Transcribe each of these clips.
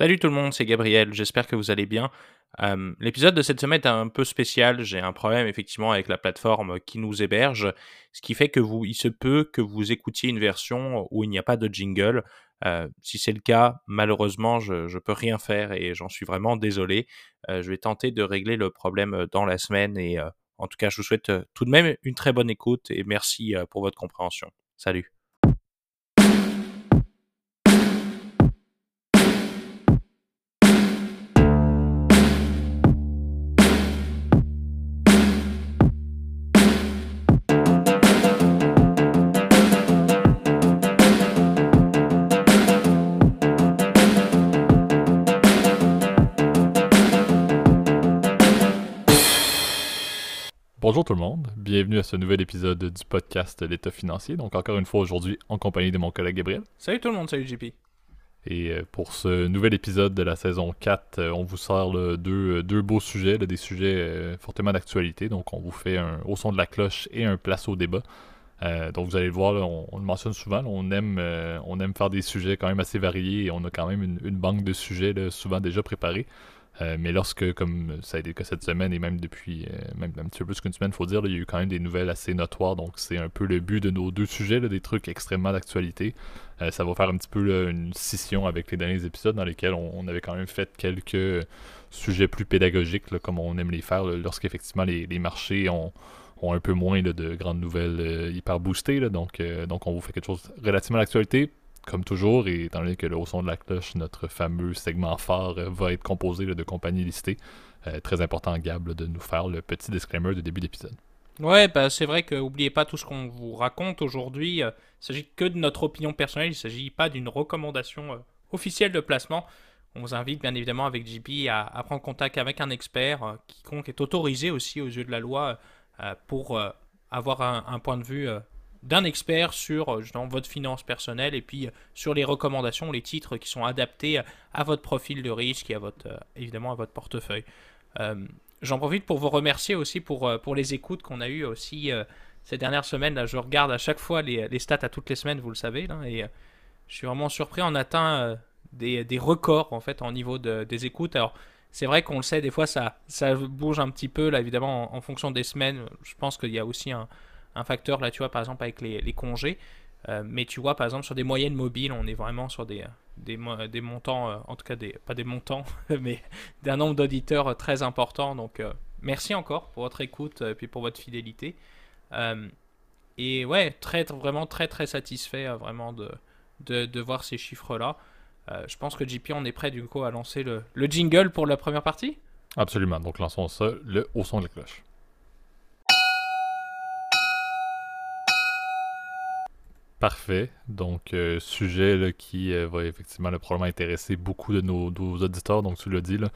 Salut tout le monde, c'est Gabriel, j'espère que vous allez bien. Euh, l'épisode de cette semaine est un peu spécial, j'ai un problème effectivement avec la plateforme qui nous héberge, ce qui fait que vous, il se peut que vous écoutiez une version où il n'y a pas de jingle. Euh, si c'est le cas, malheureusement, je ne peux rien faire et j'en suis vraiment désolé. Euh, je vais tenter de régler le problème dans la semaine et en tout cas, je vous souhaite tout de même une très bonne écoute et merci pour votre compréhension. Salut. Bienvenue à ce nouvel épisode du podcast L'État financier. Donc encore une fois aujourd'hui en compagnie de mon collègue Gabriel. Salut tout le monde, salut JP. Et euh, pour ce nouvel épisode de la saison 4, euh, on vous sort deux, deux, beaux sujets, des sujets euh, fortement d'actualité. Donc on vous fait un au son de la cloche et un place au débat. donc vous allez le voir, on, le mentionne souvent, on, aime, on aime faire des sujets quand même assez variés et on a quand même une, une banque de sujets souvent déjà préparés. Euh, mais lorsque, comme ça a été que cette semaine et même depuis euh, même un petit peu plus qu'une semaine, il faut dire, il y a eu quand même des nouvelles assez notoires. Donc c'est un peu le but de nos deux sujets, des trucs extrêmement d'actualité. Euh, ça va faire un petit peu une scission avec les derniers épisodes dans lesquels on, avait quand même fait quelques sujets plus pédagogiques, comme on aime les faire, lorsqu'effectivement les, les marchés ont, ont un peu moins de grandes nouvelles hyper boostées. donc, donc on vous fait quelque chose relativement d'actualité comme toujours, et étant donné que le haut son de la cloche, notre fameux segment phare, euh, va être composé de compagnies listées, euh, très important, Gab, de nous faire le petit disclaimer de début d'épisode. Ouais, bah c'est vrai que n'oubliez pas tout ce qu'on vous raconte aujourd'hui. Euh, il s'agit que de notre opinion personnelle, il ne s'agit pas d'une recommandation officielle de placement. On vous invite bien évidemment avec JP à, prendre contact avec un expert, quiconque est autorisé aussi aux yeux de la loi pour avoir un, point de vue d'un expert sur euh, votre finance personnelle et puis euh, sur les recommandations, les titres qui sont adaptés à votre profil de risque et à votre, euh, évidemment à votre portefeuille. J'en profite pour vous remercier aussi pour, pour les écoutes qu'on a eues aussi ces dernières semaines. Là, je regarde à chaque fois les, les, stats à toutes les semaines, vous le savez, et je suis vraiment surpris. On atteint des, des, records en fait en niveau de, des écoutes. Alors c'est vrai qu'on le sait, des fois ça, ça bouge un petit peu là évidemment en fonction des semaines. Je pense qu'il y a aussi un, un facteur là, tu vois, par exemple avec les, congés. Euh, mais tu vois, par exemple, sur des moyennes mobiles, on est vraiment sur des, des, montants, euh, en tout cas, des, pas des montants, mais d'un nombre d'auditeurs euh, très important. Donc, merci encore pour votre écoute et puis pour votre fidélité. et ouais, très, vraiment très, très satisfait vraiment de, de, voir ces chiffres-là. je pense que JP, on est prêt du coup à lancer le, le jingle pour la première partie? Absolument. Donc, lançons ça, le au son de la cloche. Parfait. Donc, euh, sujet qui euh, va effectivement le probablement intéresser beaucoup de nos, auditeurs. Donc, tu l'as dit, là,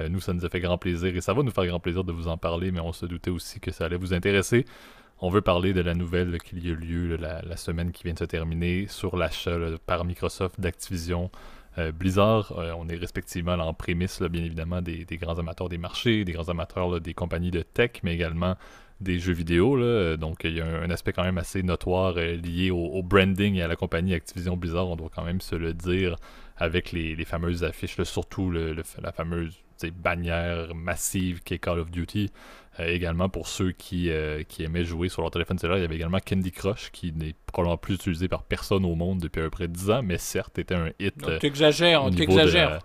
euh, nous, ça nous a fait grand plaisir et ça va nous faire grand plaisir de vous en parler, mais on se doutait aussi que ça allait vous intéresser. On veut parler de la nouvelle qui a eu lieu la, semaine qui vient de se terminer sur l'achat par Microsoft d'Activision Blizzard. on est respectivement en prémisse, bien évidemment, des, grands amateurs des marchés, des grands amateurs des compagnies de tech, mais également des jeux vidéo. Là. Donc, il y a un, aspect quand même assez notoire euh, lié au, branding et à la compagnie Activision Blizzard, on doit quand même se le dire, avec les, fameuses affiches, surtout le, la fameuse bannière massive qui est Call of Duty. Euh, également, pour ceux qui, euh, qui aimaient jouer sur leur téléphone cellulaire, il y avait également Candy Crush, qui n'est probablement plus utilisé par personne au monde depuis à peu près 10 ans, mais certes était un hit. tu exagères, tu exagères.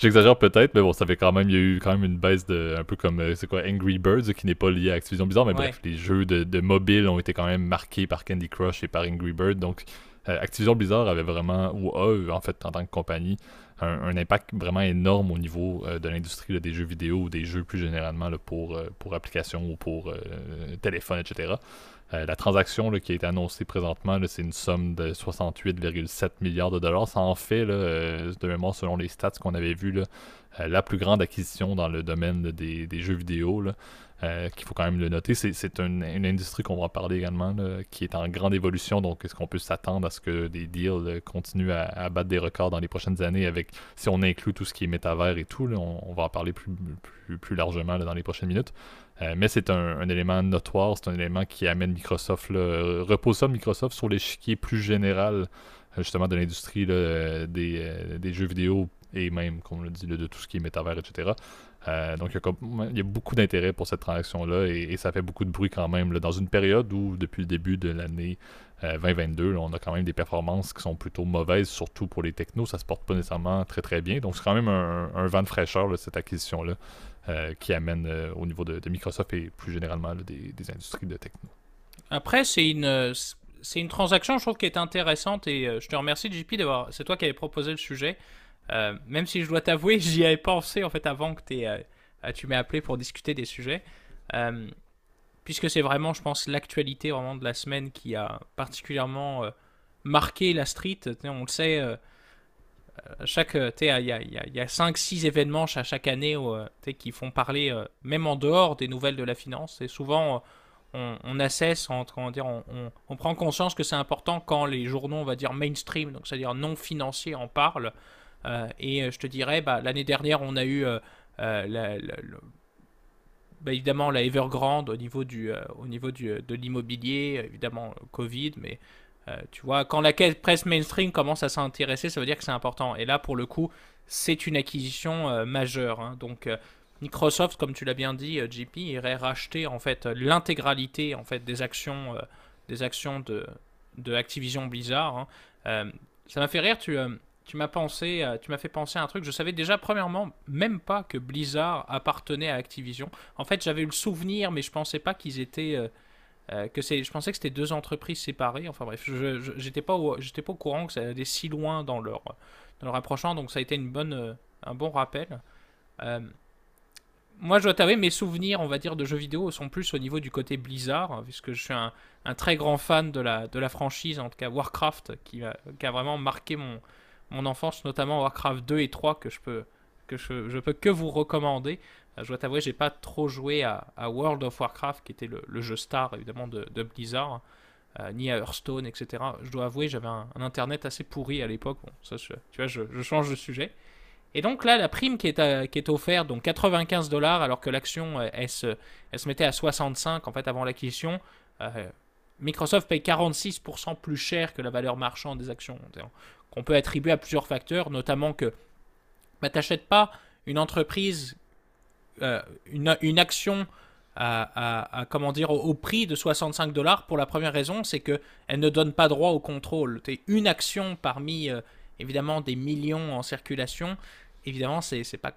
J'exagère peut-être, mais bon, ça fait quand même, il y a eu quand même une baisse de, un peu comme, euh, c'est quoi, Angry Birds, qui n'est pas lié à Activision Blizzard, mais bref, les jeux de, de, mobile ont été quand même marqués par Candy Crush et par Angry Birds, donc euh, Activision Blizzard avait vraiment, ou a, en fait, en tant que compagnie, un, impact vraiment énorme au niveau euh, de l'industrie des jeux vidéo ou des jeux plus généralement là, pour, pour applications ou pour téléphone, etc. la transaction qui a été annoncée présentement, c'est une somme de 68,7 milliards de dollars. Ça en fait, là, de mémoire, selon les stats qu'on avait vus, la plus grande acquisition dans le domaine des, jeux vidéo. Euh, qu'il faut quand même le noter. C'est une, industrie qu'on va en parler également, qui est en grande évolution. Donc, est-ce qu'on peut s'attendre à ce que des deals continuent à, battre des records dans les prochaines années avec, si on inclut tout ce qui est métavers et tout, on, va en parler plus, largement dans les prochaines minutes. Euh, mais c'est un, élément notoire, c'est un élément qui amène Microsoft, repose ça Microsoft sur l'échiquier plus général justement de l'industrie des, jeux vidéo et même, comme on l'a dit, de tout ce qui est métavers, etc. Euh, donc, il y, a, beaucoup d'intérêt pour cette transaction-là et, ça fait beaucoup de bruit quand même. dans une période où, depuis le début de l'année 2022, euh, on a quand même des performances qui sont plutôt mauvaises, surtout pour les technos. Ça se porte pas nécessairement très très bien. Donc, c'est quand même un, vent de fraîcheur, cette acquisition-là, euh, qui amène au niveau de, Microsoft et plus généralement des, industries de techno. Après, c'est une. C'est une transaction, je trouve, qui est intéressante et je te remercie, JP, d'avoir. C'est toi qui avais proposé le sujet. Euh, même si je dois t'avouer, j'y avais pensé en fait avant que euh, euh, tu m'aies appelé pour discuter des sujets. puisque c'est vraiment, je pense, l'actualité vraiment de la semaine qui a particulièrement marqué la street. On le sait, chaque, il y a, y a 5-6 événements à chaque année qui font parler, même en dehors des nouvelles de la finance. Et souvent, on, on assesse, on, prend conscience que c'est important quand les journaux, on va dire mainstream, donc c'est-à-dire non financiers, en parlent. Euh, et euh, je te dirais, bah, l'année dernière, on a eu euh, bah, évidemment la Evergrande au niveau, du, au niveau de l'immobilier, évidemment Covid, mais tu vois, quand la presse mainstream commence à s'intéresser, ça veut dire que c'est important. Et là, pour le coup, c'est une acquisition majeure. Hein. Donc, Microsoft, comme tu l'as bien dit, JP, irait racheter en fait l'intégralité en fait des actions, des actions de, de Activision Blizzard. Hein. ça m'a fait rire. Tu, tu m'as pensé, euh, tu m'as fait penser à un truc. Je savais déjà premièrement même pas que Blizzard appartenait à Activision. En fait, j'avais eu le souvenir, mais je pensais pas qu'ils étaient euh, euh, que c'est. Je pensais que c'était deux entreprises séparées. Enfin bref, je j'étais pas au, pas au courant que ça allait si loin dans leur dans leur. Donc ça a été une bonne un bon rappel. moi, je dois t'avouer, mes souvenirs, on va dire, de jeux vidéo sont plus au niveau du côté Blizzard, hein, puisque je suis un, très grand fan de la, de la franchise, en tout cas Warcraft, qui qui a vraiment marqué mon, mon enfance, notamment Warcraft 2 et 3 que je peux que je, je peux que vous recommander. Euh, je dois t'avouer, j'ai pas trop joué à, World of Warcraft, qui était le, jeu star évidemment de, Blizzard, euh, ni à Hearthstone, etc. Je dois avouer, j'avais un, internet assez pourri à l'époque. Bon, ça, tu vois, je, change de sujet. Et donc là, la prime qui est, qui est offerte, donc 95 dollars, alors que l'action, elle, se, elle se mettait à 65 en fait avant l'acquisition. Euh, Microsoft paye 46% plus cher que la valeur marchande des actions qu'on peut attribuer à plusieurs facteurs, notamment que bah, tu n'achètes pas une entreprise, euh, une, action à, comment dire, au, prix de 65 dollars pour la première raison, c'est qu'elle ne donne pas droit au contrôle. Tu une action parmi, euh, évidemment, des millions en circulation. Évidemment, c'est pas,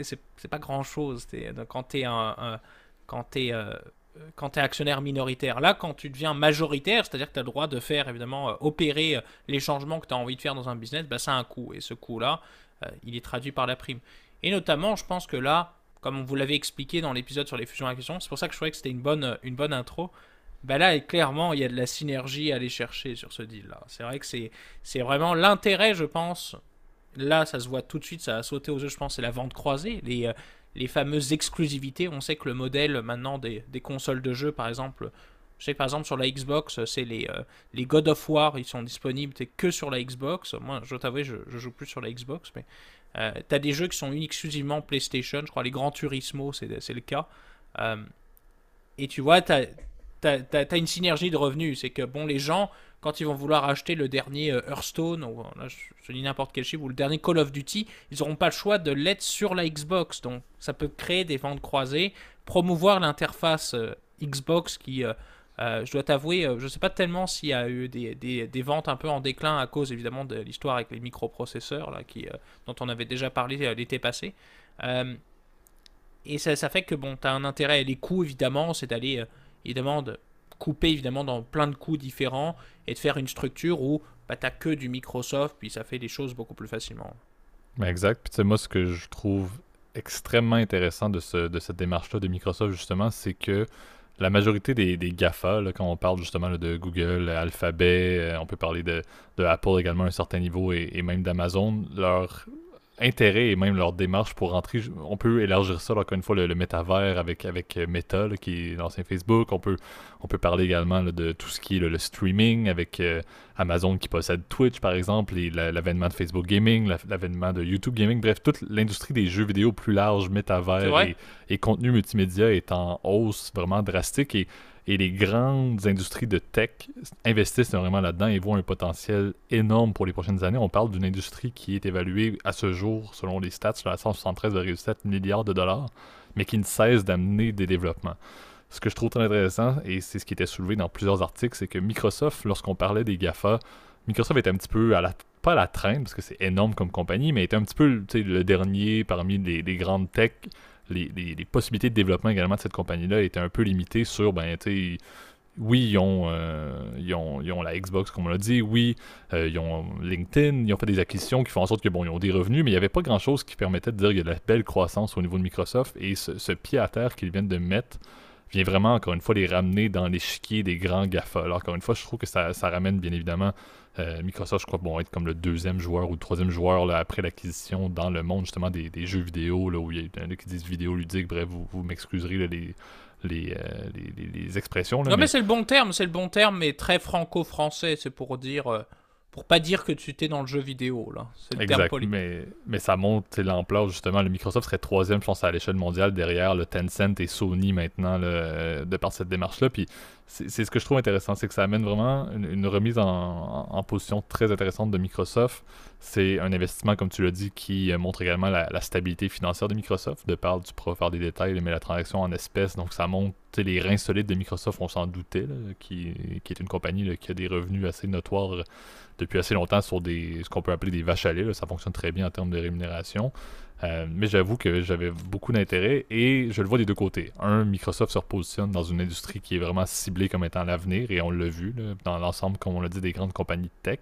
c'est pas grand-chose. Quand tu es, quand es euh, quand tu es actionnaire minoritaire. Là, quand tu deviens majoritaire, c'est-à-dire que tu as le droit de faire, évidemment, euh, opérer les changements que tu as envie de faire dans un business, bah, ça a un coût. Et ce coût-là, il est traduit par la prime. Et notamment, je pense que là, comme vous l'avait expliqué dans l'épisode sur les fusions acquisitions, c'est pour ça que je trouvais que c'était une bonne, une bonne intro. Bah là, clairement, il y a de la synergie à aller chercher sur ce deal-là. C'est vrai que c'est, vraiment l'intérêt, je pense. Là, ça se voit tout de suite, ça a sauté aux yeux, je pense, c'est la vente croisée. Les, les fameuses exclusivités. On sait que le modèle maintenant des, consoles de jeux, par exemple, je sais par exemple sur la Xbox, c'est les, euh, les God of War, ils sont disponibles que sur la Xbox. Moi, je t'avoue, je, je joue plus sur la Xbox, mais euh, tu as des jeux qui sont exclusivement PlayStation. Je crois les Gran Turismo, c'est le cas. Euh, et tu vois, tu as, as, une synergie de revenus. C'est que bon, les gens, quand ils vont vouloir acheter le dernier euh, Hearthstone, ou là, je, dis n'importe quel chiffre, ou le dernier Call of Duty, ils n'auront pas le choix de l'être sur la Xbox. Donc ça peut créer des ventes croisées, promouvoir l'interface Xbox qui, euh, je dois t'avouer, je ne sais pas tellement s'il y a eu des, ventes un peu en déclin à cause évidemment de l'histoire avec les microprocesseurs, là, qui, dont on avait déjà parlé l'été passé. et ça, fait que bon, tu as un intérêt, les coûts évidemment, c'est d'aller évidemment de couper évidemment dans plein de coûts différents et de faire une structure où bah, tu que du Microsoft, puis ça fait les choses beaucoup plus facilement. Exact. Puis moi, ce que je trouve extrêmement intéressant de cette démarche-là de Microsoft, justement, c'est que la majorité des, GAFA, là, quand on parle justement de Google, Alphabet, euh, on peut parler de, de, Apple également à un certain niveau et même d'Amazon, leur intérêt et même leur démarche pour rentrer. On peut élargir ça, encore une fois, le, métavers avec, avec euh, Meta, qui est l'ancien Facebook. On peut, on peut parler également de tout ce qui est le, streaming avec euh, Amazon qui possède Twitch, par exemple, et l'avènement de Facebook Gaming, l'avènement de YouTube Gaming. Bref, toute l'industrie des jeux vidéo plus large, métavers et, et, contenu multimédia est en hausse vraiment drastique. Et, Et les grandes industries de tech investissent vraiment là-dedans et voient un potentiel énorme pour les prochaines années. On parle d'une industrie qui est évaluée à ce jour, selon les stats, à 173,7 milliards de dollars, mais qui ne cesse d'amener des développements. Ce que je trouve très intéressant, et c'est ce qui était soulevé dans plusieurs articles, c'est que Microsoft, lorsqu'on parlait des GAFA, Microsoft était un petit peu à la, pas à la traîne, parce que c'est énorme comme compagnie, mais était un petit peu le dernier parmi les, grandes tech. Les, possibilités de développement également de cette compagnie-là étaient un peu limitées sur, ben, tu oui, ils ont, euh, ils ont, ils, ont, la Xbox, comme on l'a dit. Oui, euh, ils ont LinkedIn. Ils ont fait des acquisitions qui font en sorte que bon, ils ont des revenus, mais il n'y avait pas grand-chose qui permettait de dire qu'il y a de la belle croissance au niveau de Microsoft. Et ce pied à terre qu'ils viennent de mettre vient vraiment, encore une fois, les ramener dans l'échiquier des grands GAFA. Alors, encore une fois, je trouve que ça, ça ramène bien évidemment euh, Microsoft, je crois, vont être comme le deuxième joueur ou le troisième joueur là, après l'acquisition dans le monde justement des, des jeux vidéo, là, où il y a qui disent vidéo ludique, bref, vous, vous m'excuserez les, les, euh, les, les, expressions. Là, non, mais, c'est le bon terme, c'est le bon terme, mais très franco-français, c'est pour dire. Euh, pour pas dire que tu étais dans le jeu vidéo, là. C'est le exact, terme mais, mais ça monte l'ampleur, justement. Le Microsoft serait troisième, je pense, à l'échelle mondiale, derrière le Tencent et Sony maintenant, de par cette démarche-là. Puis c'est ce que je trouve intéressant, c'est que ça amène vraiment une, remise en, position très intéressante de Microsoft. C'est un investissement, comme tu l'as dit, qui euh, montre également la, stabilité financière de Microsoft. De par, tu pourras faire des détails, mais la transaction en espèces, donc ça montre les reins solides de Microsoft, on s'en doutait, qui, est une compagnie qui a des revenus assez notoires depuis assez longtemps sur des ce qu'on peut appeler des vaches à lait. Ça fonctionne très bien en termes de rémunération. Euh, mais j'avoue que j'avais beaucoup d'intérêt et je le vois des deux côtés. Un, Microsoft se repositionne dans une industrie qui est vraiment ciblée comme étant l'avenir et on l'a vu dans l'ensemble, comme on l'a dit, des grandes compagnies de tech.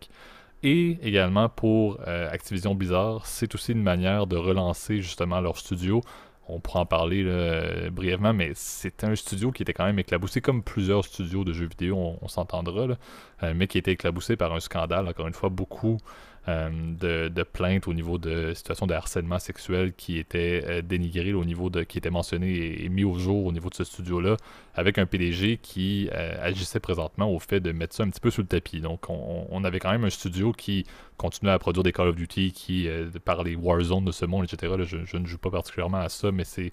Et également pour euh, Activision Blizzard, c'est aussi une manière de relancer justement leur studio. On pourra en parler brièvement, mais c'était un studio qui était quand même éclaboussé, comme plusieurs studios de jeux vidéo, on, s'entendra, euh, mais qui était éclaboussé par un scandale, encore une fois, beaucoup euh, de, plaintes au niveau de situations de harcèlement sexuel qui étaient euh, dénigrées au niveau de qui étaient mentionnées et, mis au jour au niveau de ce studio-là, avec un PDG qui euh, agissait présentement au fait de mettre ça un petit peu sous le tapis. Donc on, avait quand même un studio qui continuait à produire des Call of Duty, qui par les Warzone de ce monde, etc. je, ne joue pas particulièrement à ça, mais c'est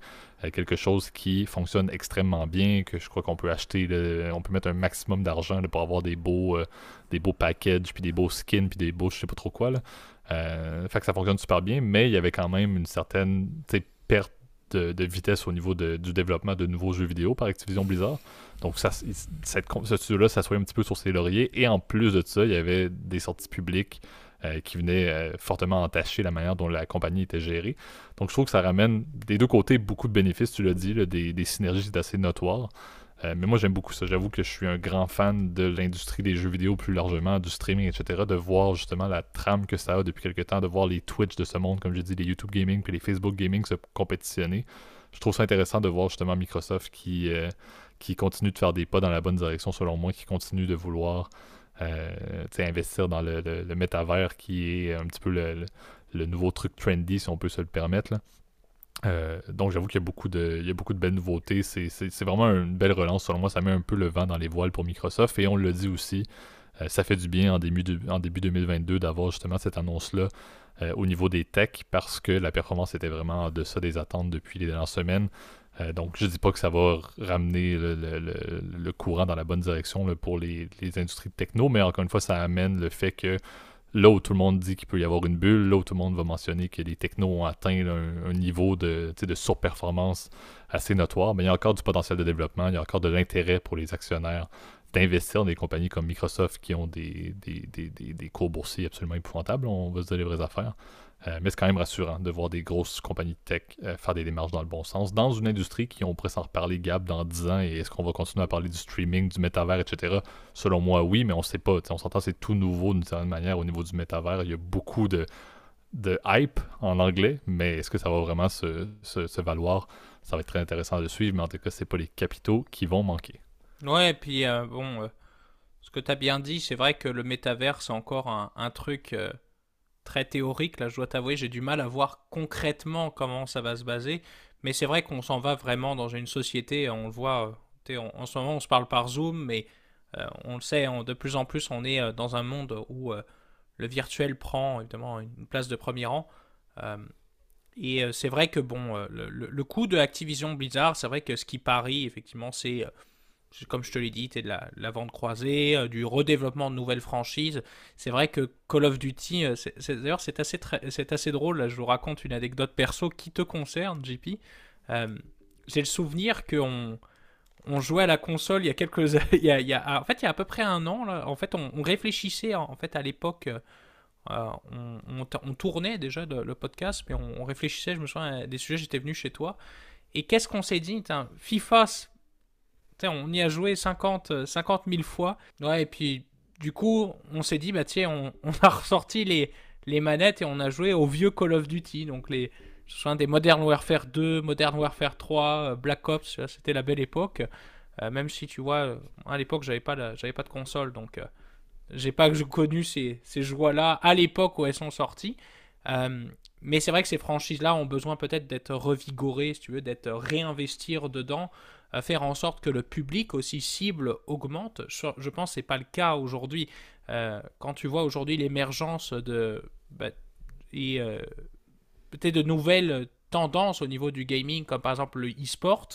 quelque chose qui fonctionne extrêmement bien, que je crois qu'on peut acheter, on peut mettre un maximum d'argent pour avoir des beaux, euh, des beaux packages, puis des beaux skins, puis des beaux je sais pas trop quoi. Là. Euh, fait que ça fonctionne super bien, mais il y avait quand même une certaine perte de, vitesse au niveau du développement de nouveaux jeux vidéo par Activision Blizzard. Donc ça, cette, ce studio-là s'assoit un petit peu sur ses lauriers. Et en plus de ça, il y avait des sorties publiques euh, qui venait euh, fortement entacher la manière dont la compagnie était gérée. Donc je trouve que ça ramène des deux côtés beaucoup de bénéfices, tu l'as dit, des, des, synergies assez notoires. Euh, mais moi j'aime beaucoup ça. J'avoue que je suis un grand fan de l'industrie des jeux vidéo plus largement, du streaming, etc. De voir justement la trame que ça a depuis quelques temps, de voir les Twitch de ce monde, comme je dis, les YouTube Gaming puis les Facebook Gaming se compétitionner. Je trouve ça intéressant de voir justement Microsoft qui continue de faire des pas dans la bonne direction selon moi, qui continue de vouloir euh, investir dans le, le, métavers qui est un petit peu le, nouveau truc trendy, si on peut se le permettre. Euh, donc j'avoue qu'il y a beaucoup de il y a beaucoup de belles nouveautés. C'est, vraiment une belle relance. Selon moi, ça met un peu le vent dans les voiles pour Microsoft. Et on le dit aussi, euh, ça fait du bien en début, en début 2022 d'avoir justement cette annonce-là au niveau des techs parce que la performance était vraiment en deçà des attentes depuis les dernières semaines. Euh, donc, je ne dis pas que ça va ramener le, courant dans la bonne direction pour les, industries de techno, mais encore une fois, ça amène le fait que là où tout le monde dit qu'il peut y avoir une bulle, là où tout le monde va mentionner que les technos ont atteint un, niveau de, surperformance assez notoire, mais il y a encore du potentiel de développement, il y a encore de l'intérêt pour les actionnaires d'investir dans des compagnies comme Microsoft qui ont des, des, des cours boursiers absolument épouvantables, on va se dire les vraies affaires. Euh, mais c'est quand même rassurant de voir des grosses compagnies tech euh, faire des démarches dans le bon sens, dans une industrie qui, on pourrait s'en reparler, Gab, dans 10 ans, et est-ce qu'on va continuer à parler du streaming, du métavers, etc. Selon moi, oui, mais on sait pas. On s'entend, c'est tout nouveau d'une certaine manière au niveau du métavers. Il y a beaucoup de, hype en anglais, mais est-ce que ça va vraiment se, valoir? Ça va être très intéressant de suivre, mais en tout cas, c'est pas les capitaux qui vont manquer. Ouais, et puis euh, bon, ce que tu as bien dit, c'est vrai que le métavers, c'est encore un truc très théorique. Là, je dois t'avouer, j'ai du mal à voir concrètement comment ça va se baser. Mais c'est vrai qu'on s'en va vraiment dans une société, on le voit, euh, en, ce moment on se parle par Zoom, mais euh, on le sait, de plus en plus on est euh, dans un monde où le virtuel prend évidemment une place de premier rang. et c'est vrai que bon, le, le, coût de Activision Blizzard, c'est vrai que ce qui parie effectivement, c'est comme je te l'ai dit, de la, la, vente croisée, du redéveloppement de nouvelles franchises. C'est vrai que Call of Duty, d'ailleurs c'est assez, drôle, là, je vous raconte une anecdote perso qui te concerne, JP. J'ai le souvenir qu'on on jouait à la console il y a quelques il y a, il y a, en fait il y a à peu près un an en fait on, réfléchissait en fait à l'époque euh, on, tournait déjà le, podcast mais on, réfléchissait. Je me souviens des sujets j'étais venu chez toi. Et qu'est-ce qu'on s'est dit? FIFA on y a joué 50 50 000 fois et puis du coup on s'est dit bah tiens on, a ressorti les les manettes et on a joué au vieux Call of Duty donc les me souviens des Modern Warfare 2, Modern Warfare 3, euh, Black Ops, c'était la belle époque. Euh, même si tu vois, à l'époque, j'avais pas, j'avais pas de console, donc euh, j'ai pas connu ces, ces joies-là à l'époque où elles sont sorties. mais c'est vrai que ces franchises-là ont besoin peut-être d'être revigorées, si tu veux, d'être réinvestir dedans, faire en sorte que le public aussi cible augmente. Je, pense que c'est pas le cas aujourd'hui. quand tu vois aujourd'hui l'émergence de bah, et peut-être de nouvelles tendances au niveau du gaming, comme par exemple le e-sport,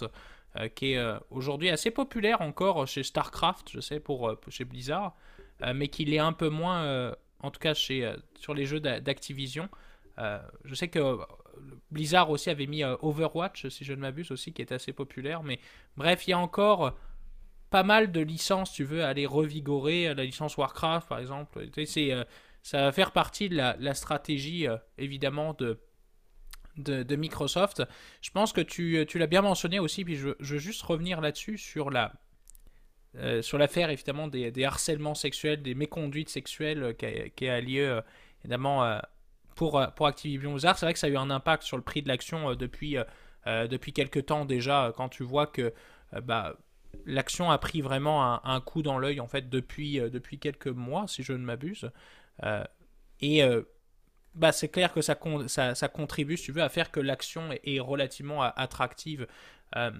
euh, qui est euh, aujourd'hui assez populaire encore chez StarCraft, je sais, pour, euh, chez Blizzard, mais qui l'est un peu moins, en tout cas chez, sur les jeux d'Activision. je sais que Blizzard aussi avait mis Overwatch, si je ne m'abuse aussi, qui est assez populaire, mais bref, il y a encore pas mal de licences, tu veux, aller revigorer, la licence Warcraft par exemple. C'est, ça va faire partie de la, stratégie, évidemment, de de, Microsoft. Je pense que tu, tu l'as bien mentionné aussi, puis je, veux juste revenir là-dessus sur la euh, sur l'affaire évidemment des, harcèlements sexuels, des méconduites sexuelles euh, qui, a, lieu euh, évidemment pour, pour Activision Blizzard. C'est vrai que ça a eu un impact sur le prix de l'action depuis, depuis quelques temps déjà, quand tu vois que bah, l'action a pris vraiment un, coup dans l'œil en fait depuis, depuis quelques mois, si je ne m'abuse. et bah, c'est clair que ça, ça, contribue, si tu veux, à faire que l'action est, relativement attractive. Euh,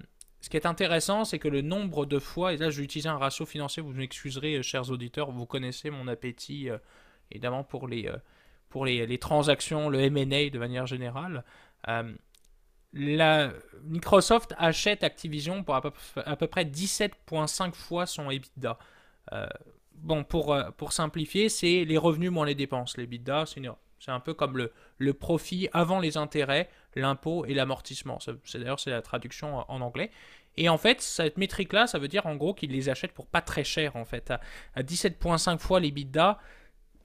ce qui est intéressant, c'est que le nombre de fois, et là je vais utiliser un ratio financier, vous m'excuserez, euh, chers auditeurs, vous connaissez mon appétit, euh, évidemment, pour les, pour les, les, transactions, le MA de manière générale. la, Microsoft achète Activision pour à peu, près 17,5 fois son EBITDA. bon, pour, pour simplifier, c'est les revenus moins les dépenses. L'EBITDA, c'est un peu comme le, le profit avant les intérêts, l'impôt et l'amortissement. D'ailleurs c'est la traduction en anglais. Et en fait, cette métrique-là, ça veut dire en gros qu'ils les achètent pour pas très cher en fait. À, 17,5 fois les bidas,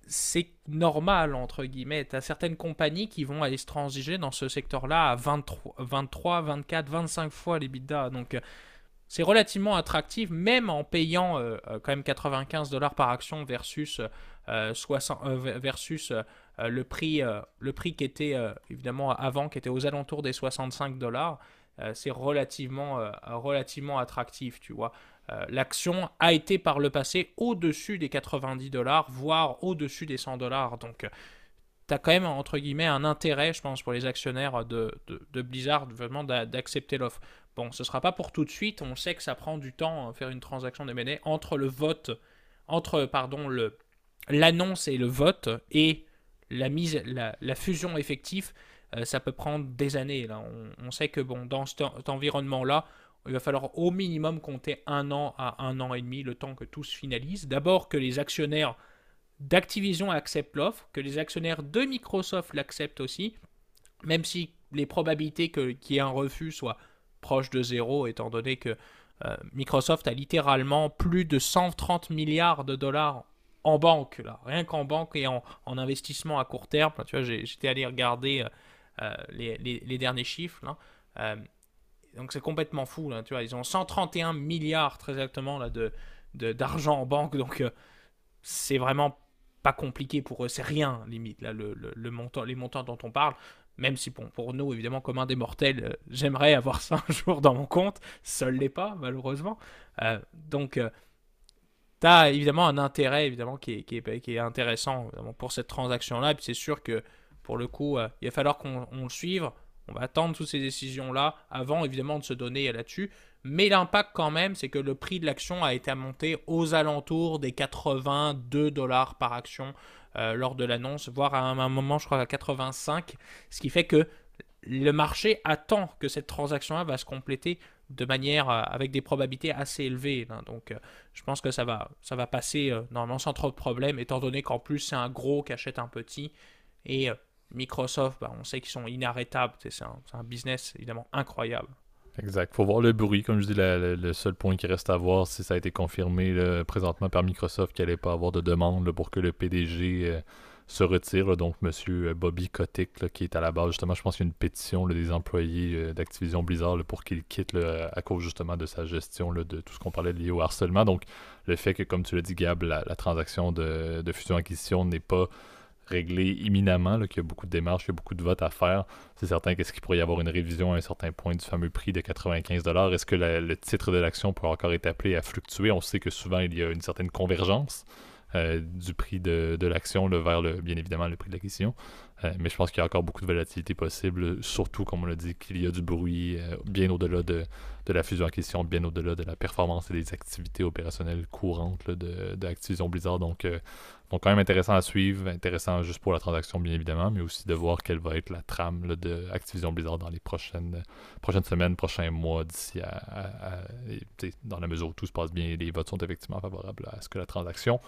c'est normal entre guillemets. Tu as certaines compagnies qui vont aller se transiger dans ce secteur-là à 23, 23, 24, 25 fois les bidas. Donc c'est relativement attractif, même en payant euh, euh, quand même 95 dollars par action versus, 60, euh, versus le, prix, le prix qui était évidemment avant, qui était aux alentours des 65 dollars. c'est relativement, relativement attractif, tu vois. L'action a été par le passé au-dessus des 90 dollars, voire au-dessus des 100 dollars. Donc tu as quand même, entre guillemets, un intérêt, je pense, pour les actionnaires de, Blizzard, vraiment d'accepter l'offre. Bon, ce ne sera pas pour tout de suite. On sait que ça prend du temps hein, faire une transaction de entre le vote, entre pardon le l'annonce et le vote et la mise, la, fusion effective. Euh, ça peut prendre des années. Là, on, sait que bon, dans cet, environnement-là, il va falloir au minimum compter un an à un an et demi le temps que tout se finalise. D'abord que les actionnaires d'Activision acceptent l'offre, que les actionnaires de Microsoft l'acceptent aussi, même si les probabilités qu'il y ait un refus soient proche de zéro, étant donné que euh, Microsoft a littéralement plus de 130 milliards de dollars en banque, rien qu'en banque et en, investissement à court terme. tu vois, j'étais allé regarder euh, euh, les, derniers chiffres. Là. Donc c'est complètement fou. Là, tu vois, ils ont 131 milliards très exactement là, de, d'argent en banque. Donc c'est vraiment pas compliqué pour eux. C'est rien, limite, là, le, le, montant, les montants dont on parle. Même si bon, pour nous, évidemment, comme un des mortels, euh, j'aimerais avoir ça un jour dans mon compte. Seul l'est pas, malheureusement. Euh, donc, euh, tu as évidemment un intérêt évidemment, qui, est, qui est, qui est intéressant pour cette transaction-là. Et puis c'est sûr que pour le coup, il va falloir qu'on le suive. On va attendre toutes ces décisions-là avant évidemment de se donner là-dessus. Mais l'impact quand même, c'est que le prix de l'action a été monté aux alentours des 82 dollars par action euh, lors de l'annonce, voire à un, moment, je crois, à 85. Ce qui fait que le marché attend que cette transaction-là va se compléter de manière avec des probabilités assez élevées. Hein. donc je pense que ça va, ça va passer normalement sans trop de problèmes, étant donné qu'en plus c'est un gros qui achète un petit. Et Microsoft, bah, on sait qu'ils sont inarrêtables. C'est un, business évidemment incroyable. Exact. faut voir le bruit. Comme je dis, le seul point qui reste à voir, si ça a été confirmé présentement par Microsoft qu'il n'allait pas avoir de demande pour que le PDG euh, se retire. donc, M. Euh, Bobby Kotick, qui est à la base, justement, je pense qu'il y a une pétition des employés euh, d'Activision Blizzard pour qu'il quitte à cause justement de sa gestion de tout ce qu'on parlait lié au harcèlement. Donc, le fait que, comme tu l'as dit, Gab, la, transaction de, de fusion-acquisition n'est pas réglé imminemment, qu'il y a beaucoup de démarches, qu'il y a beaucoup de votes à faire. C'est certain qu'est-ce qu'il pourrait y avoir une révision à un certain point du fameux prix de 95 Est-ce que le titre de l'action pourrait encore être appelé à fluctuer? On sait que souvent il y a une certaine convergence. Euh, du prix de, l'action vers le, bien évidemment le prix de l'acquisition. Euh, mais je pense qu'il y a encore beaucoup de volatilité possible, surtout comme on l'a dit, qu'il y a du bruit euh, bien au-delà de, la fusion-acquisition, bien au-delà de la performance et des activités opérationnelles courantes de, de, Blizzard. Donc, donc quand même intéressant à suivre, intéressant juste pour la transaction bien évidemment, mais aussi de voir quelle va être la trame de Activision Blizzard dans les prochaines, prochaines semaines, prochains mois d'ici à, dans la mesure où tout se passe bien, les votes sont effectivement favorables à ce que la transaction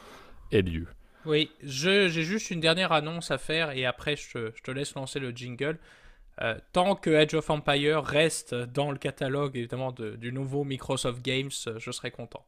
lieu. Oui, j'ai juste une dernière annonce à faire et après je, te laisse lancer le jingle. Euh, tant que Edge of Empire reste dans le catalogue évidemment du nouveau Microsoft Games, je serai content.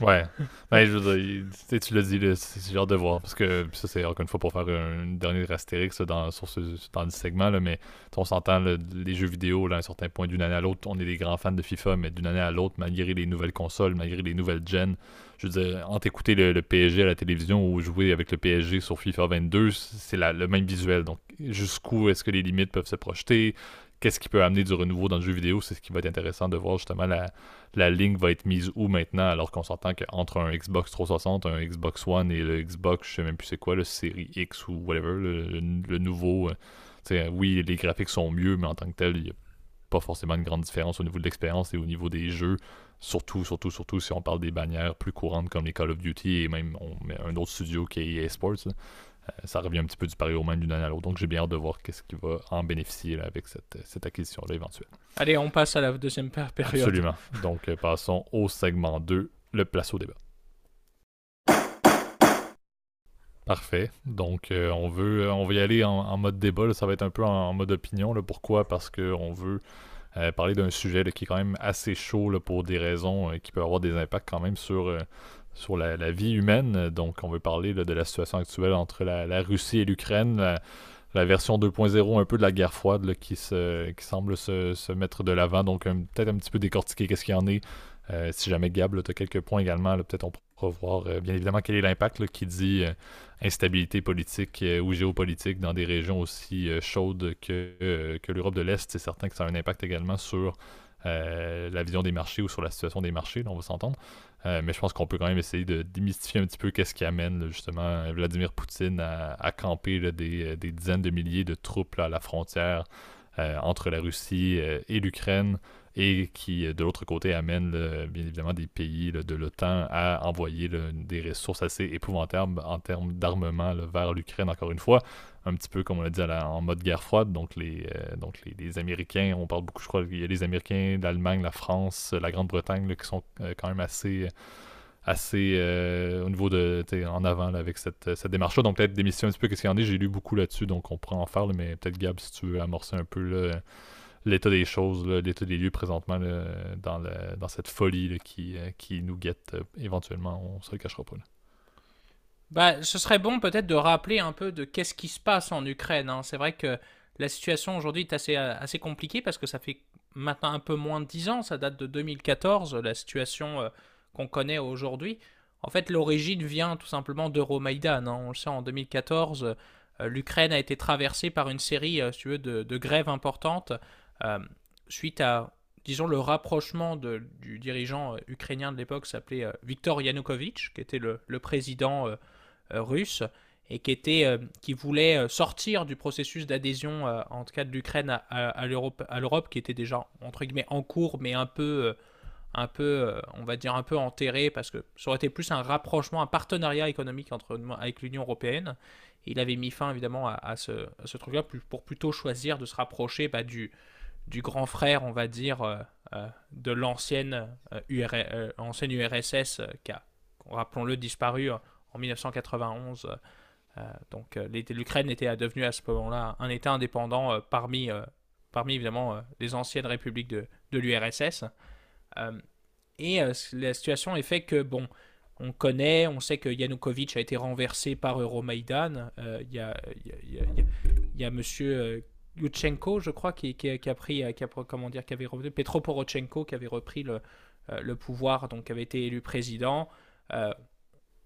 Ouais, ouais je tu l'as dit, c'est genre de voir, parce que ça c'est encore une fois pour faire une dernière astérix dans, sur ce, dans le segment, mais on s'entend les jeux vidéo, là, à un certain point d'une année à l'autre, on est des grands fans de FIFA, mais d'une année à l'autre, malgré les nouvelles consoles, malgré les nouvelles gens, je veux dire, entre écouter le, PSG à la télévision ou jouer avec le PSG sur FIFA 22, c'est le même visuel. Donc, jusqu'où est-ce que les limites peuvent se projeter Qu'est-ce qui peut amener du renouveau dans le jeu vidéo C'est ce qui va être intéressant de voir justement la, la ligne va être mise où maintenant, alors qu'on s'entend qu'entre un Xbox 360, un Xbox One et le Xbox, je sais même plus c'est quoi, le série X ou whatever, le, nouveau. Euh, oui, les graphiques sont mieux, mais en tant que tel, il n'y a pas forcément une grande différence au niveau de l'expérience et au niveau des jeux. Surtout, surtout, surtout si on parle des bannières plus courantes comme les Call of Duty et même un autre studio qui est EA Sports. Euh, ça revient un petit peu du pareil au même d'une année à l'autre. Donc j'ai bien hâte de voir qu'est-ce qui va en bénéficier avec cette, cette acquisition-là éventuelle. Allez, on passe à la deuxième période. Absolument. Donc euh, passons au segment 2, le place au débat. Parfait. Donc, euh, on veut, on va y aller en, mode débat. Ça va être un peu en, mode opinion. Là. Pourquoi? Parce qu'on veut euh, parler d'un sujet qui est quand même assez chaud pour des raisons qui peuvent avoir des impacts quand même sur, sur la, vie humaine. Donc, on veut parler de la situation actuelle entre la, Russie et l'Ukraine. La, version 2.0 un peu de la guerre froide qui, se, qui semble se, se mettre de l'avant. Donc, peut-être un petit peu décortiquer qu'est-ce qu'il y en est. Euh, si jamais Gab, tu as quelques points également, peut-être on pourra voir euh, bien évidemment quel est l'impact qui dit euh, instabilité politique ou géopolitique dans des régions aussi chaudes que, que l'Europe de l'Est. C'est certain que ça a un impact également sur la vision des marchés ou sur la situation des marchés, on va s'entendre. mais je pense qu'on peut quand même essayer de démystifier un petit peu qu'est-ce qui amène justement Vladimir Poutine à, camper des, des, dizaines de milliers de troupes à la frontière entre la Russie et l'Ukraine et qui, de l'autre côté, amène bien évidemment des pays de l'OTAN à envoyer des ressources assez épouvantables en termes d'armement vers l'Ukraine, encore une fois, un petit peu comme on l'a dit en mode guerre froide. Donc, les, euh, donc les, Américains, on parle beaucoup, je crois, il y a les Américains, l'Allemagne, la France, la Grande-Bretagne qui sont euh, quand même assez assez euh, au niveau de en avant avec cette, démarche-là. Donc peut-être démission un petit peu qu'est-ce qu'il y en a? J'ai lu beaucoup là-dessus, donc on pourra en faire, mais peut-être Gab, si tu veux amorcer un peu l'état des choses, l'état des lieux présentement dans, cette folie qui, euh, qui nous guette euh, éventuellement, on se le cachera pas. Bah, ce serait bon peut-être de rappeler un peu de qu'est-ce qui se passe en Ukraine. Hein. C'est vrai que la situation aujourd'hui est assez, euh, assez compliquée parce que ça fait maintenant un peu moins de 10 ans, ça date de 2014, la situation qu'on connaît aujourd'hui. En fait, l'origine vient tout simplement d'Euromaïdan. Hein. On le sait, en 2014, l'Ukraine a été traversée par une série si tu veux, de grèves importantes euh, suite à, disons, le rapprochement du dirigeant euh, ukrainien de l'époque, s'appelait euh, Viktor Yanukovych, qui était le, président russe et qui, était, qui voulait sortir du processus d'adhésion, en tout cas de l'Ukraine à, à l'Europe, qui était déjà, entre guillemets, en cours, mais un peu, un peu, on va dire un peu enterré parce que ça aurait été plus un rapprochement, un partenariat économique entre avec l'Union européenne. il avait mis fin évidemment à, ce, ce truc-là pour plutôt choisir de se rapprocher bah, du, du grand frère, on va dire, de l'ancienne ancienne URSS qui a, rappelons-le, disparu en 1991. donc l'Ukraine était devenue à ce moment-là un État indépendant parmi parmi évidemment euh, les anciennes républiques de, l'URSS. et la situation est fait que, bon, on connaît, on sait que Yanukovych a été renversé par Euromaidan. Euh, il y, a, monsieur Yushchenko, je crois, qui, a pris, a, comment dire, avait repris, Petro Porochenko, qui avait repris le, euh, le pouvoir, donc qui avait été élu président.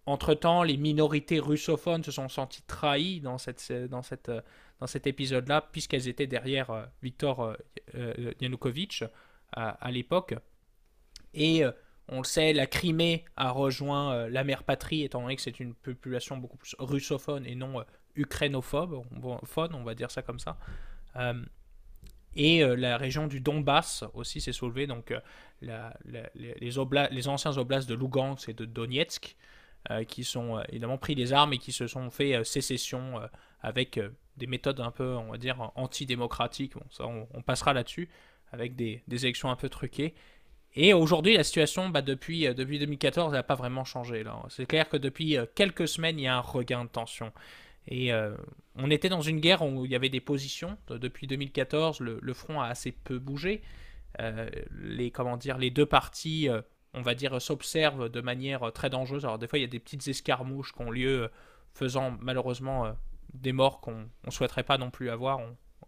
Entre-temps, les minorités russophones se sont senties trahies dans, cette, dans, cet épisode-là, puisqu'elles étaient derrière euh, Viktor euh, euh, Yanukovych à, l'époque. Et on le sait, la Crimée a rejoint la mère patrie, étant donné que c'est une population beaucoup plus russophone et non ukrainophobe, on va dire ça comme ça. Et la région du Donbass aussi s'est soulevée, donc la, les, anciens oblasts de Lugansk et de Donetsk, qui sont évidemment pris les armes et qui se sont fait sécession avec des méthodes un peu, on va dire, antidémocratiques. Bon, on, passera là-dessus, avec des, élections un peu truquées. Et aujourd'hui, la situation, bah, depuis, euh, depuis 2014, n'a pas vraiment changé. C'est clair que depuis euh, quelques semaines, il y a un regain de tension. Et euh, on était dans une guerre où il y avait des positions. Depuis 2014, le, front a assez peu bougé. les, comment dire, les deux parties, on va dire, s'observent de manière très dangereuse. Alors des fois, il y a des petites escarmouches qui ont lieu, faisant malheureusement des morts qu'on ne souhaiterait pas non plus avoir.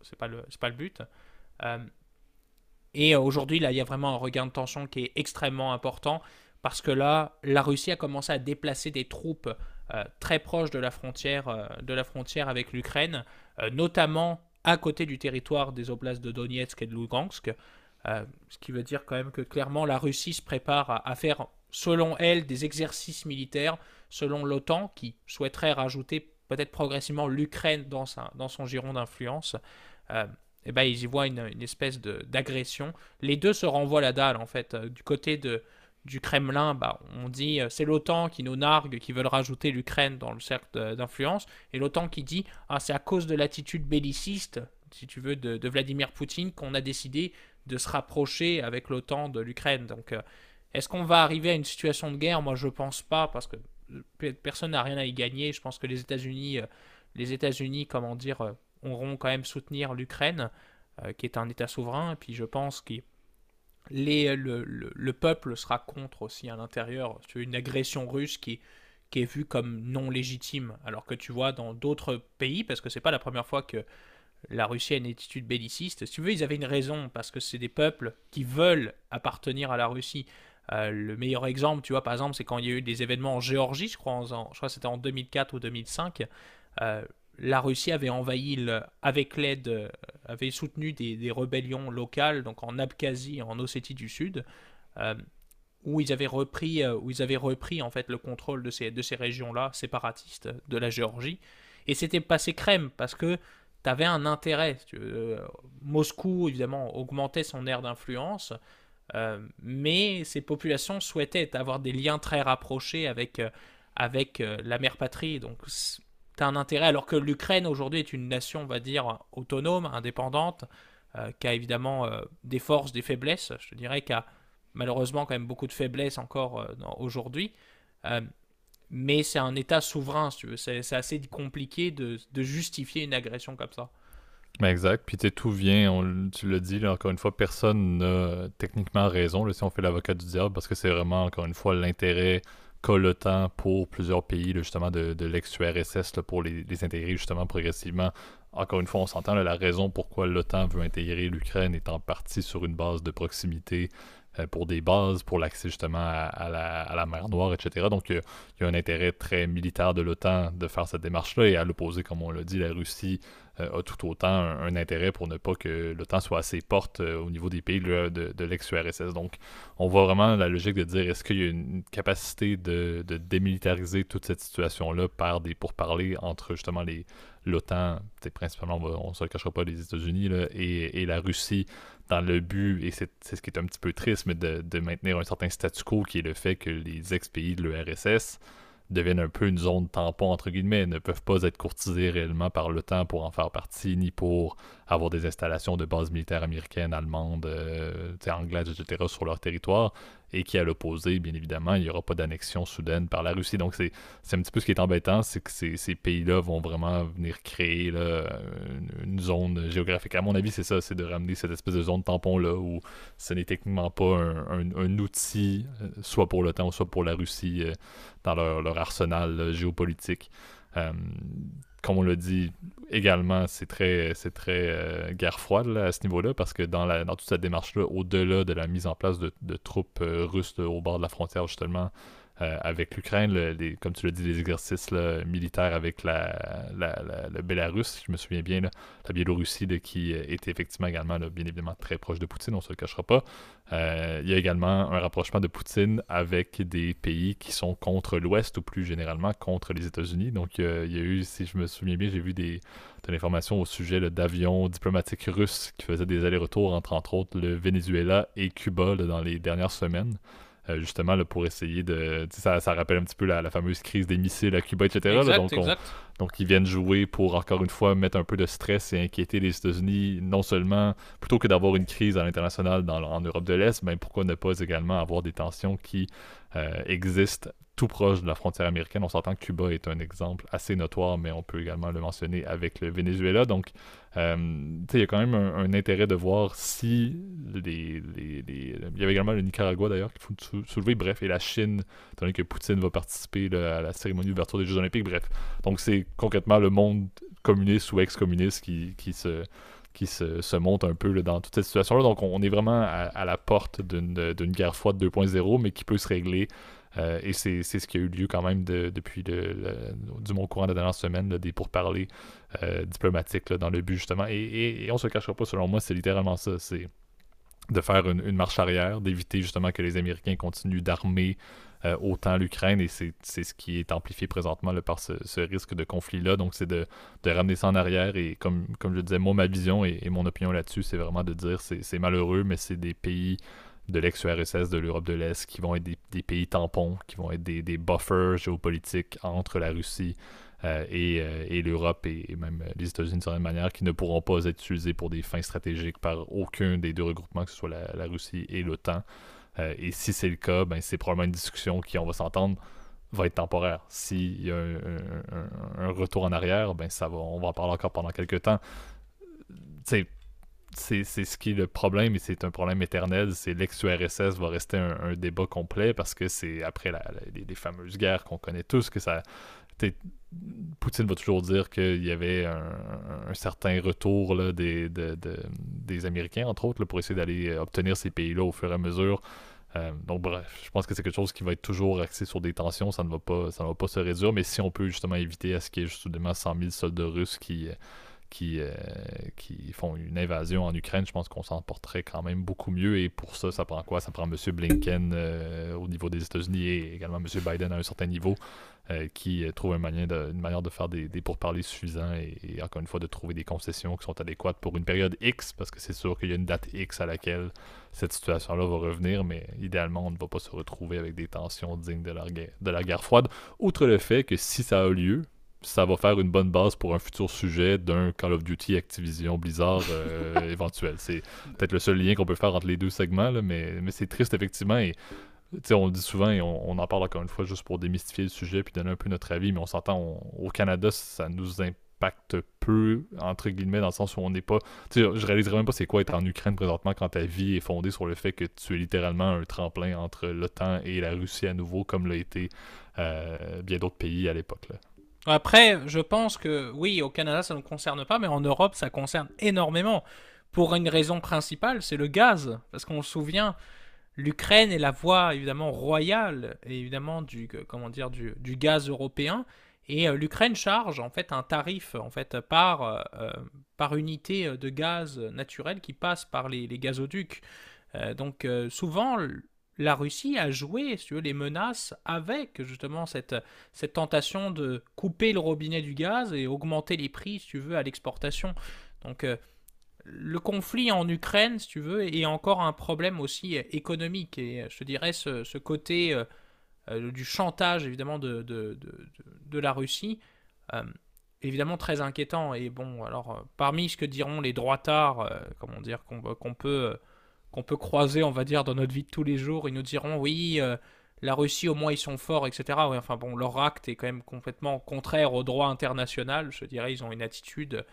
Ce n'est pas, le, pas le but. Euh, et aujourd'hui, là, il y a vraiment un regain de tension qui est extrêmement important parce que là, la Russie a commencé à déplacer des troupes euh, très proches de la frontière, euh, de la frontière avec l'Ukraine, notamment à côté du territoire des oblasts de Donetsk et de Lugansk. ce qui veut dire quand même que clairement la Russie se prépare à faire, selon elle, des exercices militaires, selon l'OTAN, qui souhaiterait rajouter peut-être progressivement l'Ukraine dans, son giron d'influence, euh, et ben, ils y voient une, espèce d'agression. Les deux se renvoient la dalle, en fait. Euh, du côté de, du Kremlin, bah, on dit euh, c'est l'OTAN qui nous nargue, qui veulent rajouter l'Ukraine dans le cercle d'influence, et l'OTAN qui dit ah, c'est à cause de l'attitude belliciste, si tu veux, de, Vladimir Poutine qu'on a décidé de se rapprocher avec l'OTAN de l'Ukraine. Donc, est-ce qu'on va arriver à une situation de guerre? Moi, je pense pas, parce que personne n'a rien à y gagner. Je pense que les États-Unis, euh, les États-Unis, comment dire, euh, auront quand même soutenir l'Ukraine, euh, qui est un État souverain. Et puis je pense que les, le, peuple sera contre aussi à l'intérieur. Une agression russe qui, qui est vue comme non légitime, alors que tu vois dans d'autres pays, parce que c'est pas la première fois que la Russie a une attitude belliciste. Si tu veux, ils avaient une raison, parce que c'est des peuples qui veulent appartenir à la Russie. Euh, le meilleur exemple, tu vois, par exemple, c'est quand il y a eu des événements en Géorgie, je crois, je crois que c'était en 2004 ou 2005. Euh, la Russie avait envahi, avec l'aide, euh, avait soutenu des, rébellions locales, donc en Abkhazie en Ossétie du Sud, où ils avaient repris, où ils avaient repris en fait le contrôle de ces, de ces régions-là séparatistes de la Géorgie. Et c'était passé crème parce que tu avais un intérêt. Moscou, évidemment, augmentait son aire d'influence. Euh, mais ces populations souhaitaient avoir des liens très rapprochés avec, euh, avec euh, la mère patrie. Donc, tu as un intérêt, alors que l'Ukraine aujourd'hui est une nation, on va dire, autonome, indépendante, qui a évidemment des forces, des faiblesses. Je te dirais qu'il a malheureusement quand même beaucoup de faiblesses encore aujourd'hui. mais c'est un État souverain, si tu veux. C'est assez compliqué de, justifier une agression comme ça. Ben, exact. Puis tu tout vient, tu l'as dit, encore une fois, personne n'a techniquement raison si on fait l'avocat du diable, parce que c'est vraiment, encore une fois, l'intérêt qu'a l'OTAN pour plusieurs pays, justement, de, l'ex-URSS, pour les, intégrer justement progressivement. Encore une fois, on s'entend, la raison pourquoi l'OTAN veut intégrer l'Ukraine est en partie sur une base de proximité euh, pour des bases, pour l'accès justement à, la, mer Noire, etc. Donc il y, a un intérêt très militaire de l'OTAN de faire cette démarche-là, et à l'opposé, comme on l'a dit, la Russie a tout autant un, intérêt pour ne pas que l'OTAN soit assez porte au niveau des pays de, de l'ex-URSS. Donc, on voit vraiment la logique de dire est-ce qu'il y a une capacité de, de démilitariser toute cette situation-là par des pourparlers entre justement les l'OTAN, principalement, on ne se le cachera pas, les États-Unis et, et, la Russie, dans le but, et c'est ce qui est un petit peu triste, mais de, de, maintenir un certain statu quo qui est le fait que les ex-pays de l'URSS deviennent un peu une zone tampon, entre guillemets, ne peuvent pas être courtisés réellement par l'OTAN pour en faire partie, ni pour avoir des installations de bases militaires américaines, allemandes, euh, anglaises, etc. sur leur territoire, et qui, à l'opposé, bien évidemment, il n'y aura pas d'annexion soudaine par la Russie. Donc, c'est un petit peu ce qui est embêtant, c'est que ces, pays-là vont vraiment venir créer une, zone géographique. À mon avis, c'est ça, c'est de ramener cette espèce de zone tampon-là, où ce n'est techniquement pas un, outil, euh, soit pour l'OTAN, soit pour la Russie, euh, dans leur arsenal géopolitique. Euh, comme on l'a dit également, c'est très, c'est très euh, guerre froide à ce niveau-là, parce que dans, la, dans toute cette démarche-là, au-delà de la mise en place de, troupes euh, russes au bord de la frontière, justement, euh, avec l'Ukraine, comme tu l'as dit, les exercices militaires avec la, la, le Bélarus, je me souviens bien, la Biélorussie qui était effectivement également bien évidemment très proche de Poutine, on ne se le cachera pas. Euh, il y a également un rapprochement de Poutine avec des pays qui sont contre l'Ouest ou plus généralement contre les États-Unis. Donc il y a eu, si je me souviens bien, j'ai vu des, de l'information au sujet d'avions diplomatiques russes qui faisaient des allers-retours entre entre autres le Venezuela et Cuba dans les dernières semaines. Euh, justement là, pour essayer de. Ça, ça rappelle un petit peu la, fameuse crise des missiles à Cuba, etc. donc, donc, ils viennent jouer pour, encore une fois, mettre un peu de stress et inquiéter les États-Unis, non seulement, plutôt que d'avoir une crise à l'international en Europe de l'Est, mais pourquoi ne pas également avoir des tensions qui euh, existent tout proche de la frontière américaine. On s'entend que Cuba est un exemple assez notoire, mais on peut également le mentionner avec le Venezuela. Donc, euh, il y a quand même un, intérêt de voir si les, Il y avait également le Nicaragua d'ailleurs qu'il faut soulever. Bref, et la Chine, étant que Poutine va participer à la cérémonie d'ouverture des Jeux Olympiques. Bref, donc c'est concrètement le monde communiste ou ex-communiste qui se, monte un peu dans toute cette situation-là. Donc, on, est vraiment à, la porte d'une guerre froide 2.0, mais qui peut se régler euh, et c'est ce qui a eu lieu quand même depuis le, du mon courant de la dernière semaine, des pourparlers euh, diplomatiques dans le but justement. Et, et, on se cachera pas, selon moi, c'est littéralement ça. C'est de faire une, marche arrière, d'éviter justement que les Américains continuent d'armer euh, autant l'Ukraine. Et c'est ce qui est amplifié présentement par ce, risque de conflit-là. Donc c'est de, ramener ça en arrière. Et comme, comme je disais, moi, ma vision et, et mon opinion là-dessus, c'est vraiment de dire c'est malheureux, mais c'est des pays de l'ex-URSS, de l'Europe de l'Est, qui vont être des, pays tampons, qui vont être des, buffers géopolitiques entre la Russie euh, euh, et, l'Europe et, même les États-Unis d'une certaine manière, qui ne pourront pas être utilisés pour des fins stratégiques par aucun des deux regroupements, que ce soit la, Russie et l'OTAN. Euh, et si c'est le cas, ben, c'est probablement une discussion qui, on va s'entendre, va être temporaire. S'il y a un, retour en arrière, ben ça va, on va en parler encore pendant quelques temps. C'est c'est ce qui est le problème, et c'est un problème éternel, c'est l'ex-URSS va rester un, débat complet parce que c'est après les, fameuses guerres qu'on connaît tous que ça. Poutine va toujours dire qu'il y avait un, certain retour là, des, des Américains, entre autres, pour essayer d'aller obtenir ces pays-là au fur et à mesure. Euh, donc bref, je pense que c'est quelque chose qui va être toujours axé sur des tensions, ça ne va pas, ça ne va pas se réduire, mais si on peut justement éviter à ce qu'il y ait justement 100 000 soldats russes qui, qui, euh, qui font une invasion en Ukraine, je pense qu'on s'en porterait quand même beaucoup mieux. Et pour ça, ça prend quoi? Ça prend M. Blinken euh, au niveau des États-Unis et également M. Biden à un certain niveau euh, qui trouve une manière, de, faire des, pourparlers suffisants et, encore une fois de trouver des concessions qui sont adéquates pour une période X parce que c'est sûr qu'il y a une date X à laquelle cette situation-là va revenir, mais idéalement, on ne va pas se retrouver avec des tensions dignes de la guerre froide. Outre le fait que si ça a lieu, ça va faire une bonne base pour un futur sujet d'un Call of Duty Activision Blizzard euh, éventuel. C'est peut-être le seul lien qu'on peut faire entre les deux segments, mais, mais c'est triste effectivement. Et on le dit souvent et on, en parle encore une fois juste pour démystifier le sujet puis donner un peu notre avis, mais on s'entend, au Canada, ça nous impacte peu, entre guillemets, dans le sens où on n'est pas. Je réaliserais même pas c'est quoi être en Ukraine présentement quand ta vie est fondée sur le fait que tu es littéralement un tremplin entre l'OTAN et la Russie à nouveau, comme l'a été euh, bien d'autres pays à l'époque. Après, je pense que oui, au Canada, ça ne concerne pas, mais en Europe, ça concerne énormément. Pour une raison principale, c'est le gaz. Parce qu'on se souvient, l'Ukraine est la voie évidemment royale, évidemment, du, comment dire, du, gaz européen. Et l'Ukraine charge en fait un tarif en fait par, par unité de gaz naturel qui passe par les gazoducs. donc souvent la Russie a joué veux, les menaces avec justement cette, cette tentation de couper le robinet du gaz et augmenter les prix, si tu veux, à l'exportation. Donc euh, le conflit en Ukraine, si tu veux, est encore un problème aussi économique. Et je te dirais ce, côté euh, euh, du chantage, évidemment, de, de, de, la Russie, évidemment très inquiétant. Et bon, alors, parmi ce que diront les droitards, comment dire, qu'on peut qu'on peut croiser, on va dire, dans notre vie de tous les jours. Ils nous diront, oui, euh, la Russie, au moins, ils sont forts, etc. Enfin bon, leur acte est quand même complètement contraire au droit international. Je dirais, ils ont une attitude.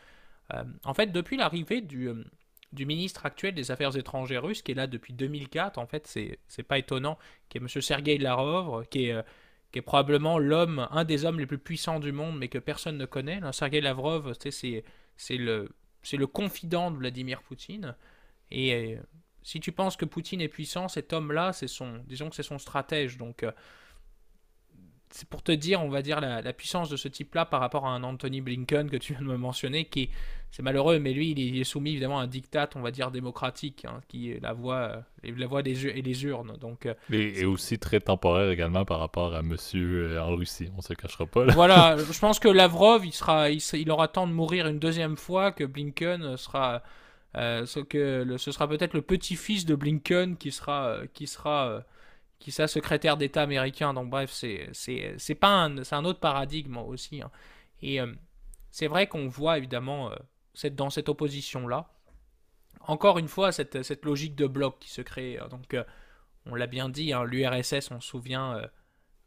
Euh, en fait, depuis l'arrivée du, euh, du ministre actuel des Affaires étrangères russe, qui est là depuis 2004, en fait, c'est pas étonnant, qui est M. Sergei Larov, qui est, probablement l'homme, un des hommes les plus puissants du monde, mais que personne ne connaît. Sergei Lavrov, c'est le, le confident de Vladimir Poutine. Et si tu penses que Poutine est puissant, cet homme-là, c'est son, disons que c'est son stratège. Donc, euh, c'est pour te dire, on va dire, la, puissance de ce type-là par rapport à un Anthony Blinken que tu viens de me mentionner, qui, c'est malheureux, mais lui, il est, soumis évidemment à un diktat, on va dire, démocratique, hein, qui est la voie, euh, la voie des et les urnes. Donc, euh, et, aussi très temporaire également par rapport à monsieur en Russie, on se cachera pas. Voilà, je pense que Lavrov, il, sera, il, il aura temps de mourir une deuxième fois que Blinken sera euh, que ce sera peut-être le petit-fils de Blinken qui sera, euh, qui sera, euh, qui sera secrétaire d'État américain. Donc bref, c'est, un, un autre paradigme aussi. Hein. Et c'est vrai qu'on voit évidemment cette, dans cette opposition-là, encore une fois, cette, cette, logique de bloc qui se crée. Hein. Donc on l'a bien dit, hein, l'URSS, on se souvient,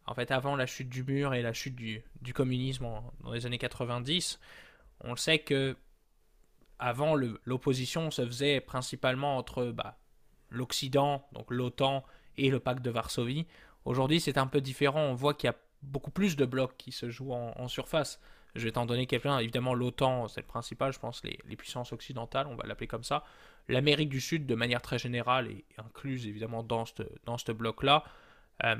en fait, avant la chute du mur et la chute du, du communisme dans les années 90, on sait que avant, l'opposition se faisait principalement entre bah, l'Occident, donc l'OTAN, et le pacte de Varsovie. Aujourd'hui, c'est un peu différent. On voit qu'il y a beaucoup plus de blocs qui se jouent en, surface. Je vais t'en donner quelques-uns. Évidemment, l'OTAN, c'est le principal, je pense, les, puissances occidentales, on va l'appeler comme ça. L'Amérique du Sud, de manière très générale, est incluse évidemment dans ce bloc-là. Euh,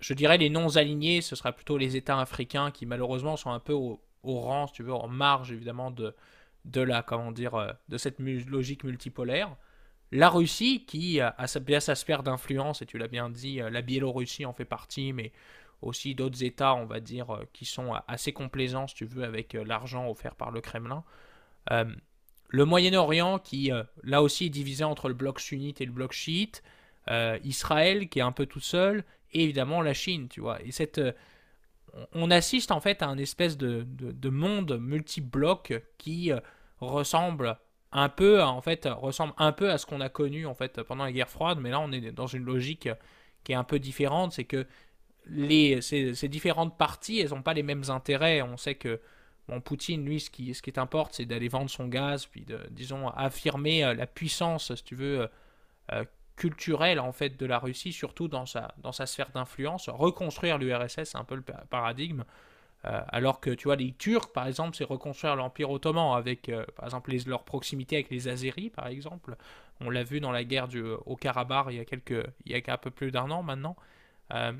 je dirais les non-alignés, ce sera plutôt les États africains qui, malheureusement, sont un peu au, au rang, tu veux, en marge, évidemment, de, de la comment dire euh, de cette logique multipolaire. La Russie qui a bien sa sphère d'influence et tu l'as bien dit, euh, la Biélorussie en fait partie, mais aussi d'autres États, on va dire, euh, qui sont assez complaisants, si tu veux, avec l'argent offert par le Kremlin. le Moyen-Orient, qui là aussi est divisé entre le bloc sunnite et le bloc chiite. Israël, qui est un peu tout seul. Et évidemment la Chine, tu vois. Et cette, on assiste en fait à un espèce de, monde multi-bloc qui euh, ressemble un peu en fait ressemble un peu à ce qu'on a connu en fait pendant la guerre froide. Mais là on est dans une logique qui est un peu différente. C'est que ces, différentes parties elles n'ont pas les mêmes intérêts. On sait que Poutine lui ce qui, ce qui c'est d'aller vendre son gaz puis de disons affirmer euh, la puissance si tu veux euh, culturelle en fait de la Russie, surtout dans sa, dans sa sphère d'influence. Reconstruire l'URSS, c'est un peu le paradigme. Euh, alors que tu vois, les Turcs, par exemple, c'est reconstruire l'Empire ottoman avec, euh, par exemple, leur proximité avec les Azéris, par exemple. On l'a vu dans la guerre du, au Karabakh il y a, quelques, il y a un peu plus d'un an maintenant. Euh,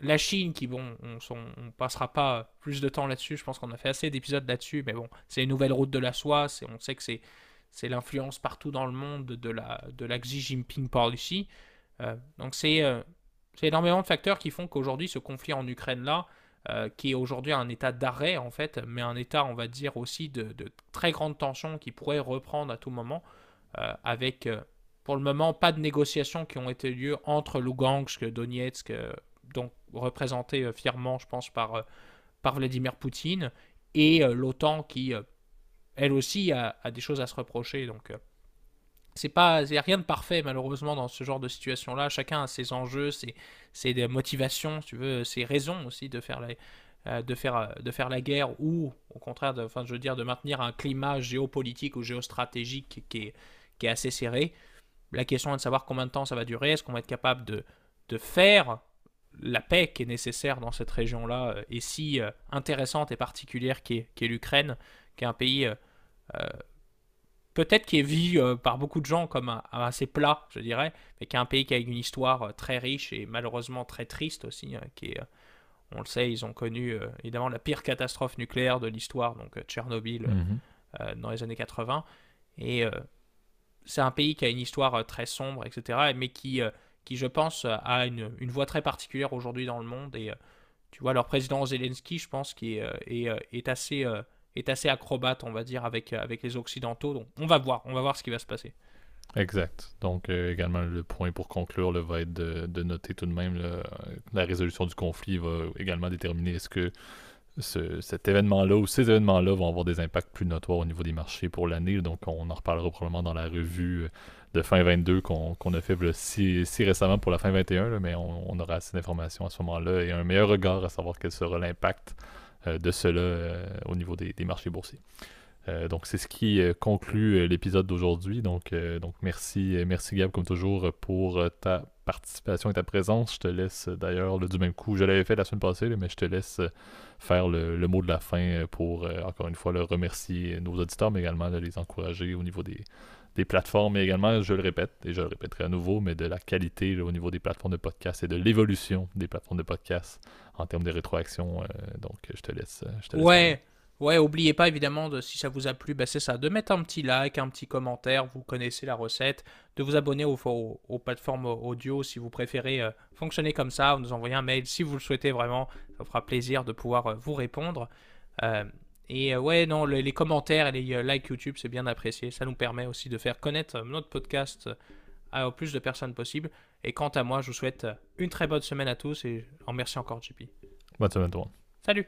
la Chine, qui, bon, on, on, passera pas plus de temps là-dessus, je pense qu'on a fait assez d'épisodes là-dessus, mais bon, c'est une nouvelle route de la soie, on sait que c'est c'est l'influence partout dans le monde de la, de la Xi Jinping policy. Euh, donc euh, c'est énormément de facteurs qui font qu'aujourd'hui ce conflit en Ukraine-là, euh, qui est aujourd'hui un état d'arrêt en fait, mais un état on va dire aussi de, de très grande tension qui pourrait reprendre à tout moment, avec pour le moment pas de négociations qui ont été lieu entre Lugansk, Donetsk, donc représenté fièrement je pense par, par Vladimir Poutine, et l'OTAN qui elle aussi a, des choses à se reprocher. Donc, euh, c'est pas, rien de parfait malheureusement dans ce genre de situation-là. Chacun a ses enjeux, ses, ses motivations, tu veux, ses raisons aussi de faire la, euh, de faire, euh, de faire la guerre ou au contraire, de, enfin, je veux dire, de maintenir un climat géopolitique ou géostratégique qui est, qui est assez serré. La question est de savoir combien de temps ça va durer. Est-ce qu'on va être capable de, de faire la paix qui est nécessaire dans cette région-là et si intéressante et particulière qui est, est l'Ukraine, qui est un pays euh, peut-être qui est vu euh, par beaucoup de gens comme assez plat, je dirais, mais qui est un pays qui a une histoire euh, très riche et malheureusement très triste aussi, hein, qui est On le sait, ils ont connu évidemment la pire catastrophe nucléaire de l'histoire, donc Tchernobyl, Mhm. dans les années 80. Et c'est un pays qui a une histoire très sombre, etc., mais qui, qui je pense, a une, une voix très particulière aujourd'hui dans le monde. Et tu vois, leur président Zelensky, je pense, qui est, est, est assez est assez acrobate, on va dire, avec, avec les Occidentaux. Donc on va voir, on va voir ce qui va se passer. Exact. Donc euh, également le point pour conclure le va être de, noter tout de même la résolution du conflit va également déterminer est-ce que cet événement-là ou ces événements-là vont avoir des impacts plus notoires au niveau des marchés pour l'année. Donc on en reparlera probablement dans la revue de fin 22 qu'on a fait si, si, récemment pour la fin 21, mais on, aura assez d'informations à ce moment-là et un meilleur regard à savoir quel sera l'impact euh, de cela euh, au niveau des, marchés boursiers. Euh, donc c'est ce qui conclut l'épisode d'aujourd'hui. Donc, merci, merci Gab comme toujours pour ta participation et ta présence. Je te laisse d'ailleurs du même coup, je l'avais fait la semaine passée, mais je te laisse faire le, mot de la fin pour encore une fois le remercier nos auditeurs, mais également de les encourager au niveau des, plateformes et également, je le répète, et je le répéterai à nouveau, mais de la qualité au niveau des plateformes de podcast et de l'évolution des plateformes de podcast en termes de rétroaction. Euh, donc, je te laisse. Je te laisse ouais. Ouais, oubliez pas évidemment de, si ça vous a plu, bah, c'est ça, de mettre un petit like, un petit commentaire, vous connaissez la recette, de vous abonner aux, aux, plateformes audio si vous préférez euh, fonctionner comme ça, ou nous envoyer un mail si vous le souhaitez vraiment, ça fera plaisir de pouvoir euh, vous répondre. Et euh, ouais, non, les, commentaires et les euh, likes YouTube, c'est bien apprécié. Ça nous permet aussi de faire connaître euh, notre podcast à plus de personnes possible. Et quant à moi, je vous souhaite une très bonne semaine à tous et en merci encore, JP. Bonne semaine, toi. Salut